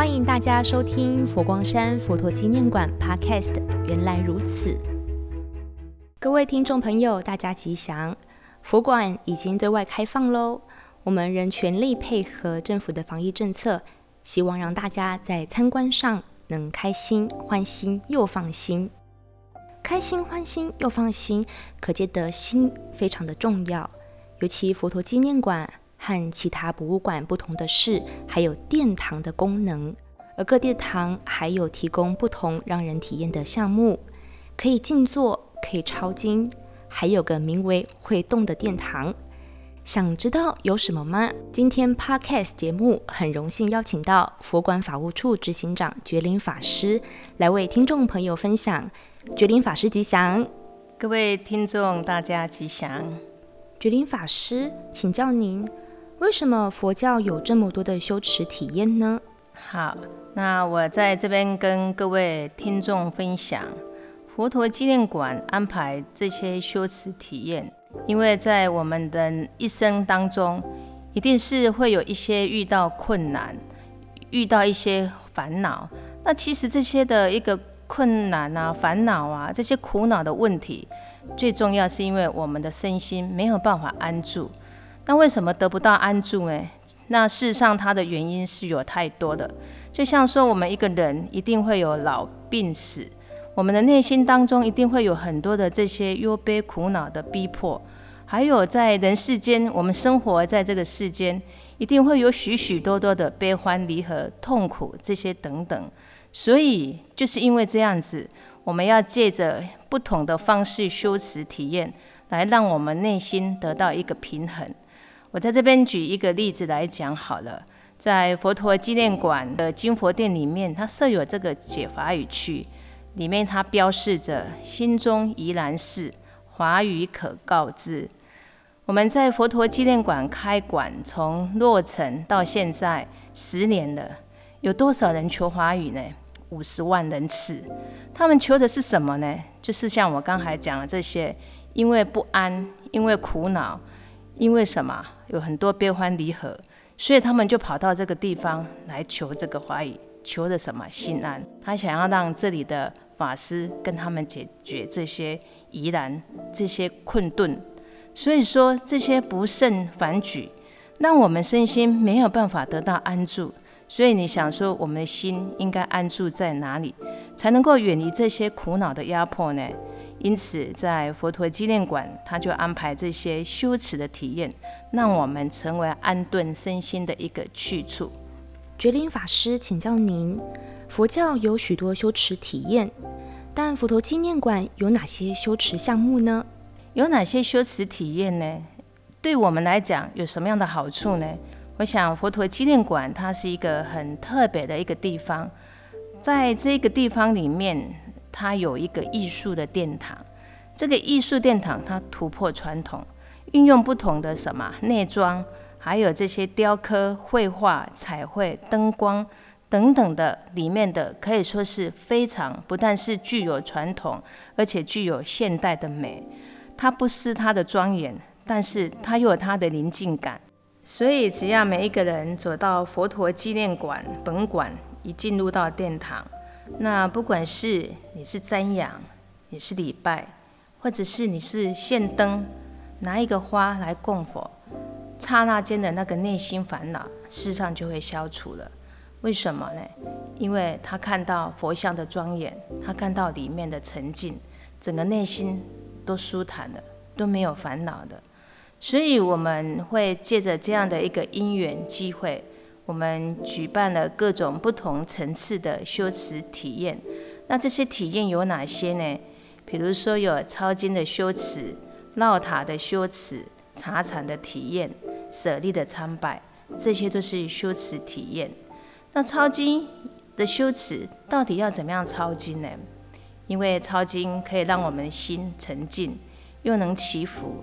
欢迎大家收听佛光山佛陀纪念馆 Podcast。原来如此，各位听众朋友，大家吉祥！佛馆已经对外开放喽，我们仍全力配合政府的防疫政策，希望让大家在参观上能开心、欢心又放心。开心、欢心又放心，可见得心非常的重要。尤其佛陀纪念馆。和其他博物馆不同的是，还有殿堂的功能，而各殿堂还有提供不同让人体验的项目，可以静坐，可以抄经，还有个名为会动的殿堂。想知道有什么吗？今天 Podcast 节目很荣幸邀请到佛管法务处执行长觉林法师来为听众朋友分享。觉林法师吉祥，各位听众大家吉祥。觉林法师，请教您。为什么佛教有这么多的修持体验呢？好，那我在这边跟各位听众分享，佛陀纪念馆安排这些修持体验，因为在我们的一生当中，一定是会有一些遇到困难，遇到一些烦恼。那其实这些的一个困难啊、烦恼啊、这些苦恼的问题，最重要是因为我们的身心没有办法安住。那为什么得不到安住呢？那事实上，它的原因是有太多的。就像说，我们一个人一定会有老病死，我们的内心当中一定会有很多的这些忧悲苦恼的逼迫，还有在人世间，我们生活在这个世间，一定会有许许多多的悲欢离合、痛苦这些等等。所以，就是因为这样子，我们要借着不同的方式修持体验，来让我们内心得到一个平衡。我在这边举一个例子来讲好了，在佛陀纪念馆的金佛殿里面，它设有这个解法语区，里面它标示着心中怡然事，华语可告知。我们在佛陀纪念馆开馆，从落成到现在十年了，有多少人求华语呢？五十万人次。他们求的是什么呢？就是像我刚才讲的这些，因为不安，因为苦恼。因为什么？有很多悲欢离合，所以他们就跑到这个地方来求这个华语，求的什么心安？他想要让这里的法师跟他们解决这些疑难、这些困顿。所以说这些不胜反举，让我们身心没有办法得到安住。所以你想说，我们的心应该安住在哪里，才能够远离这些苦恼的压迫呢？因此，在佛陀纪念馆，他就安排这些修持的体验，让我们成为安顿身心的一个去处。觉林法师，请教您，佛教有许多修持体验，但佛陀纪念馆有哪些修持项目呢？有哪些修持体验呢？对我们来讲，有什么样的好处呢？我想，佛陀纪念馆它是一个很特别的一个地方，在这个地方里面。它有一个艺术的殿堂，这个艺术殿堂它突破传统，运用不同的什么内装，还有这些雕刻、绘画、彩绘、灯光等等的里面的，可以说是非常不但是具有传统，而且具有现代的美。它不失它的庄严，但是它又有它的宁静感。所以只要每一个人走到佛陀纪念馆本馆，一进入到殿堂。那不管是你是瞻仰，你是礼拜，或者是你是献灯，拿一个花来供佛，刹那间的那个内心烦恼，事实上就会消除了。为什么呢？因为他看到佛像的庄严，他看到里面的沉静，整个内心都舒坦了，都没有烦恼的。所以我们会借着这样的一个因缘机会。我们举办了各种不同层次的修持体验，那这些体验有哪些呢？比如说有抄经的修持、绕塔的修持、茶禅的体验、舍利的参拜，这些都是修持体验。那抄经的修持到底要怎么样抄经呢？因为抄经可以让我们心沉静，又能祈福。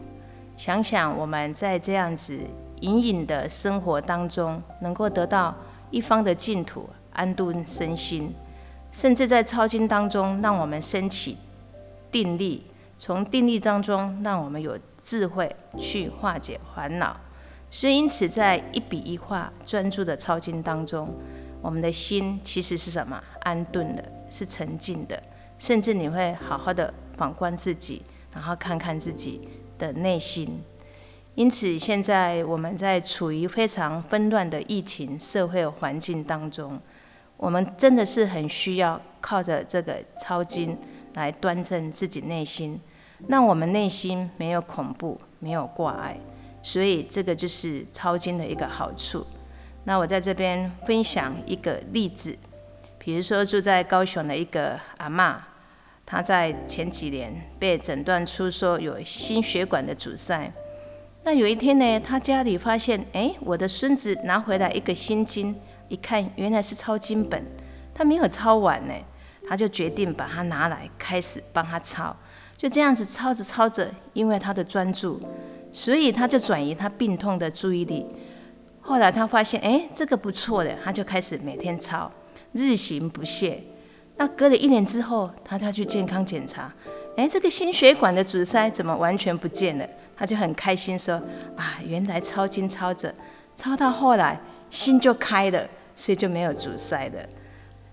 想想我们在这样子。隐隐的生活当中，能够得到一方的净土，安顿身心，甚至在抄经当中，让我们升起定力，从定力当中，让我们有智慧去化解烦恼。所以，因此在一笔一画专注的抄经当中，我们的心其实是什么？安顿的，是沉静的，甚至你会好好的反观自己，然后看看自己的内心。因此，现在我们在处于非常纷乱的疫情社会环境当中，我们真的是很需要靠着这个抄经来端正自己内心，让我们内心没有恐怖，没有挂碍。所以，这个就是抄经的一个好处。那我在这边分享一个例子，比如说住在高雄的一个阿嬷，她在前几年被诊断出说有心血管的阻塞。那有一天呢，他家里发现，哎，我的孙子拿回来一个心经，一看原来是抄经本，他没有抄完呢，他就决定把它拿来开始帮他抄，就这样子抄着抄着，因为他的专注，所以他就转移他病痛的注意力。后来他发现，哎，这个不错的，他就开始每天抄，日行不懈。那隔了一年之后，他再去健康检查，哎，这个心血管的阻塞怎么完全不见了？他就很开心说：“啊，原来抄经抄着，抄到后来心就开了，所以就没有阻塞了。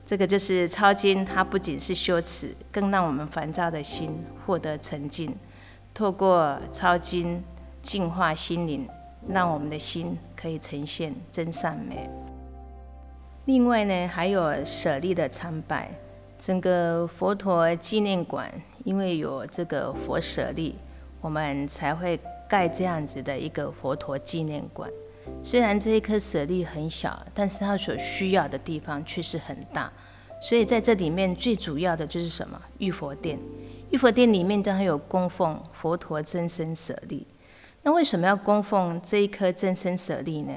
这个就是抄经，它不仅是修持，更让我们烦躁的心获得沉静。透过抄经净化心灵，让我们的心可以呈现真善美。另外呢，还有舍利的参拜，整个佛陀纪念馆因为有这个佛舍利。”我们才会盖这样子的一个佛陀纪念馆。虽然这一颗舍利很小，但是它所需要的地方却是很大。所以在这里面最主要的就是什么？玉佛殿。玉佛殿里面都还有供奉佛陀真身舍利。那为什么要供奉这一颗真身舍利呢？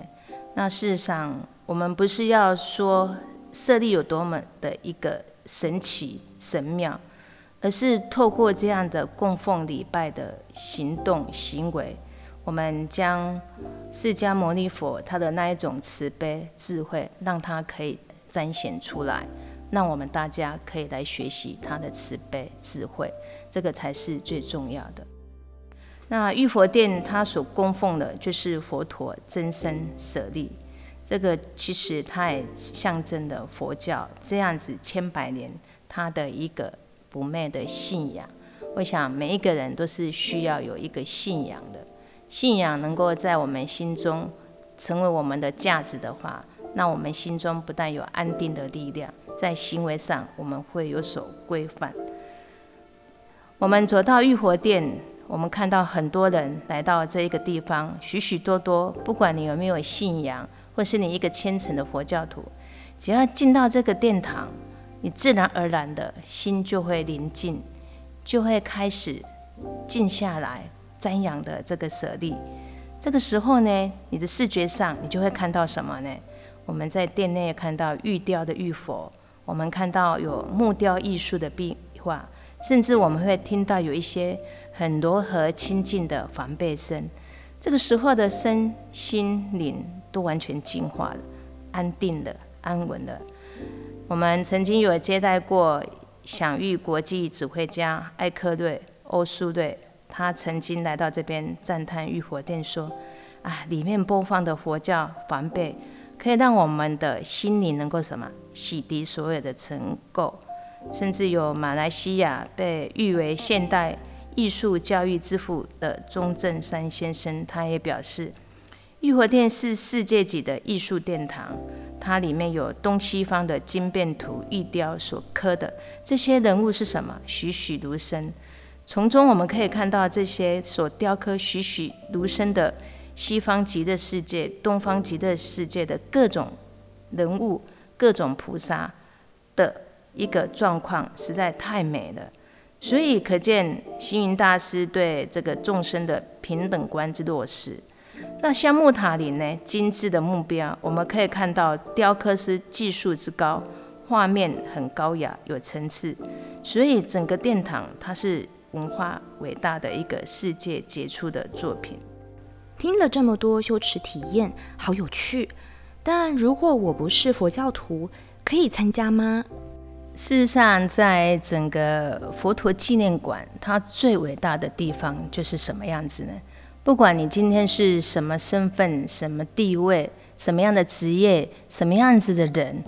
那事实上，我们不是要说舍利有多么的一个神奇神妙。而是透过这样的供奉礼拜的行动行为，我们将释迦牟尼佛他的那一种慈悲智慧，让他可以彰显出来，让我们大家可以来学习他的慈悲智慧，这个才是最重要的。那玉佛殿它所供奉的就是佛陀真身舍利，这个其实它也象征的佛教这样子千百年它的一个。不灭的信仰，我想每一个人都是需要有一个信仰的。信仰能够在我们心中成为我们的价值的话，那我们心中不但有安定的力量，在行为上我们会有所规范。我们走到玉佛殿，我们看到很多人来到这一个地方，许许多多，不管你有没有信仰，或是你一个虔诚的佛教徒，只要进到这个殿堂。你自然而然的心就会宁静，就会开始静下来瞻仰的这个舍利。这个时候呢，你的视觉上你就会看到什么呢？我们在殿内看到玉雕的玉佛，我们看到有木雕艺术的壁画，甚至我们会听到有一些很柔和清净的梵呗声。这个时候的身心灵都完全净化了，安定了，安稳了。我们曾经有接待过享誉国际指挥家艾克瑞欧苏瑞，他曾经来到这边赞叹玉佛殿说：“啊，里面播放的佛教梵呗，可以让我们的心灵能够什么洗涤所有的尘垢。”甚至有马来西亚被誉为现代艺术教育之父的钟正山先生，他也表示，玉佛殿是世界级的艺术殿堂。它里面有东西方的经变图、玉雕所刻的这些人物是什么？栩栩如生。从中我们可以看到这些所雕刻栩栩如生的西方极乐世界、东方极乐世界的各种人物、各种菩萨的一个状况，实在太美了。所以可见星云大师对这个众生的平等观之落实。那香木塔林呢？精致的目标，我们可以看到雕刻师技术之高，画面很高雅，有层次，所以整个殿堂它是文化伟大的一个世界杰出的作品。听了这么多修持体验，好有趣。但如果我不是佛教徒，可以参加吗？事实上，在整个佛陀纪念馆，它最伟大的地方就是什么样子呢？不管你今天是什么身份、什么地位、什么样的职业、什么样子的人，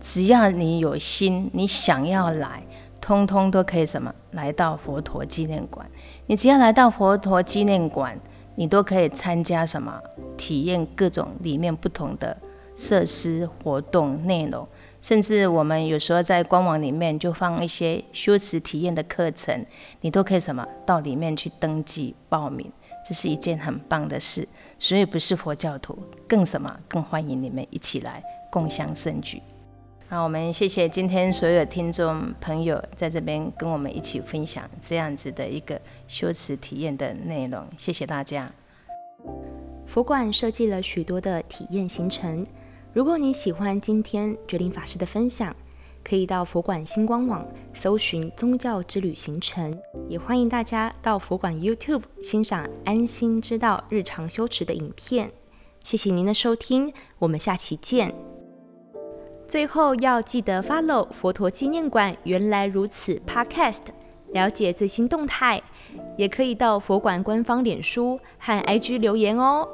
只要你有心，你想要来，通通都可以什么来到佛陀纪念馆。你只要来到佛陀纪念馆，你都可以参加什么体验各种里面不同的设施活动内容。甚至我们有时候在官网里面就放一些修持体验的课程，你都可以什么到里面去登记报名，这是一件很棒的事。所以不是佛教徒，更什么更欢迎你们一起来共享盛举。那，我们谢谢今天所有听众朋友在这边跟我们一起分享这样子的一个修持体验的内容，谢谢大家。佛馆设计了许多的体验行程。如果你喜欢今天觉林法师的分享，可以到佛馆星光网搜寻宗教之旅行程，也欢迎大家到佛馆 YouTube 欣赏安心之道日常修持的影片。谢谢您的收听，我们下期见。最后要记得 follow 佛陀纪念馆原来如此 Podcast，了解最新动态，也可以到佛馆官方脸书和 IG 留言哦。